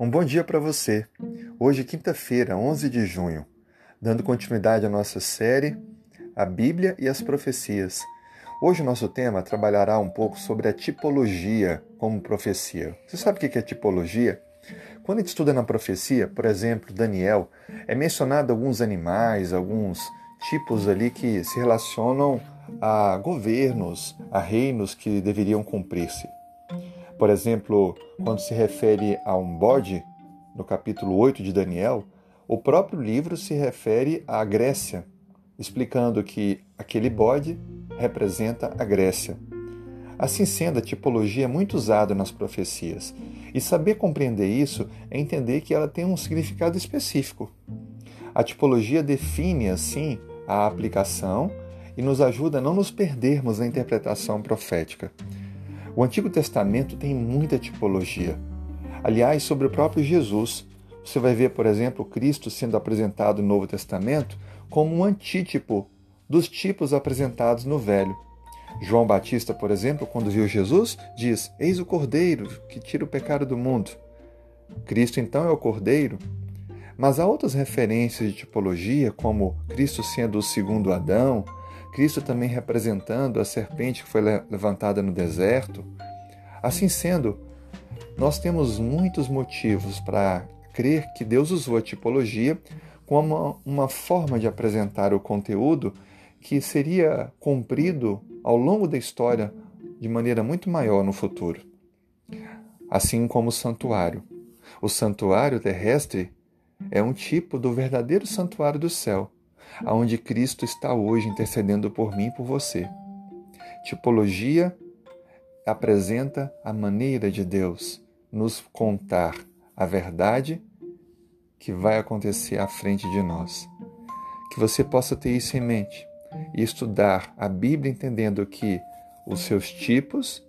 Um bom dia para você. Hoje, quinta-feira, 11 de junho, dando continuidade à nossa série A Bíblia e as Profecias. Hoje, o nosso tema trabalhará um pouco sobre a tipologia como profecia. Você sabe o que é tipologia? Quando a gente estuda na profecia, por exemplo, Daniel, é mencionado alguns animais, alguns tipos ali que se relacionam a governos, a reinos que deveriam cumprir-se. Por exemplo, quando se refere a um bode, no capítulo 8 de Daniel, o próprio livro se refere à Grécia, explicando que aquele bode representa a Grécia. Assim sendo, a tipologia é muito usada nas profecias, e saber compreender isso é entender que ela tem um significado específico. A tipologia define, assim, a aplicação e nos ajuda a não nos perdermos na interpretação profética. O Antigo Testamento tem muita tipologia. Aliás, sobre o próprio Jesus, você vai ver, por exemplo, Cristo sendo apresentado no Novo Testamento como um antítipo dos tipos apresentados no Velho. João Batista, por exemplo, quando viu Jesus, diz: Eis o Cordeiro que tira o pecado do mundo. Cristo, então, é o Cordeiro. Mas há outras referências de tipologia, como Cristo sendo o segundo Adão, Cristo também representando a serpente que foi levantada no deserto. Assim sendo, nós temos muitos motivos para crer que Deus usou a tipologia como uma, forma de apresentar o conteúdo que seria cumprido ao longo da história de maneira muito maior no futuro. Assim como o santuário. O santuário terrestre é um tipo do verdadeiro santuário do céu aonde Cristo está hoje intercedendo por mim e por você. Tipologia apresenta a maneira de Deus nos contar a verdade que vai acontecer à frente de nós. Que você possa ter isso em mente e estudar a Bíblia entendendo que os seus tipos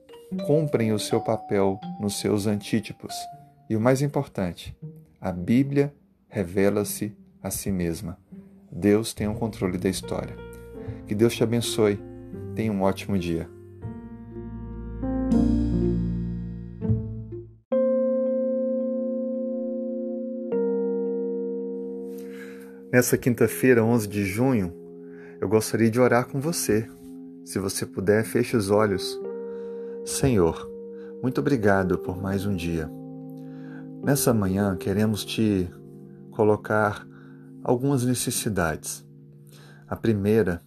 cumprem o seu papel nos seus antítipos. E o mais importante, a Bíblia revela-se a si mesma. Deus tem o controle da história. Que Deus te abençoe. Tenha um ótimo dia. Nessa quinta-feira, 11 de junho, eu gostaria de orar com você. Se você puder, feche os olhos. Senhor, muito obrigado por mais um dia. Nessa manhã, queremos te colocar algumas necessidades. A primeira,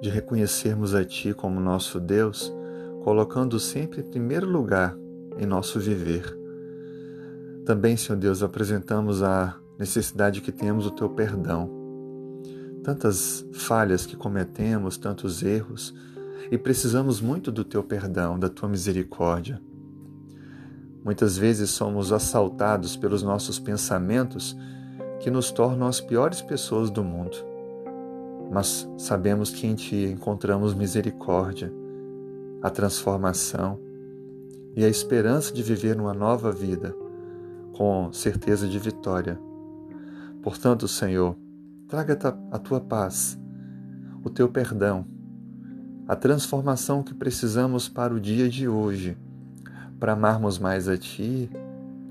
de reconhecermos a Ti como nosso Deus, colocando sempre em primeiro lugar em nosso viver. Também, Senhor Deus, apresentamos a necessidade que temos do Teu perdão. Tantas falhas que cometemos, tantos erros, e precisamos muito do Teu perdão, da Tua misericórdia. Muitas vezes somos assaltados pelos nossos pensamentos que nos tornam as piores pessoas do mundo. Mas sabemos que em Ti encontramos misericórdia, a transformação e a esperança de viver uma nova vida com certeza de vitória. Portanto, Senhor, traga a tua paz, o teu perdão, a transformação que precisamos para o dia de hoje, para amarmos mais a Ti,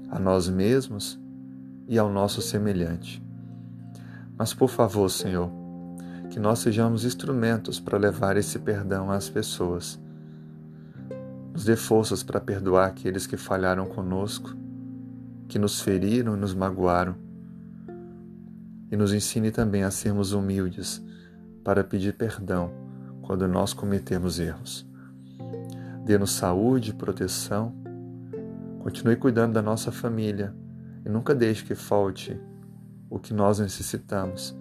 a nós mesmos e ao nosso semelhante. Mas, por favor, Senhor, que nós sejamos instrumentos para levar esse perdão às pessoas. Nos dê forças para perdoar aqueles que falharam conosco, que nos feriram e nos magoaram. E nos ensine também a sermos humildes para pedir perdão quando nós cometemos erros. Dê-nos saúde e proteção. Continue cuidando da nossa família e nunca deixe que falte o que nós necessitamos,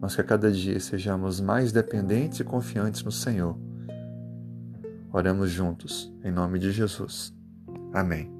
mas que a cada dia sejamos mais dependentes e confiantes no Senhor. Oramos juntos, em nome de Jesus. Amém.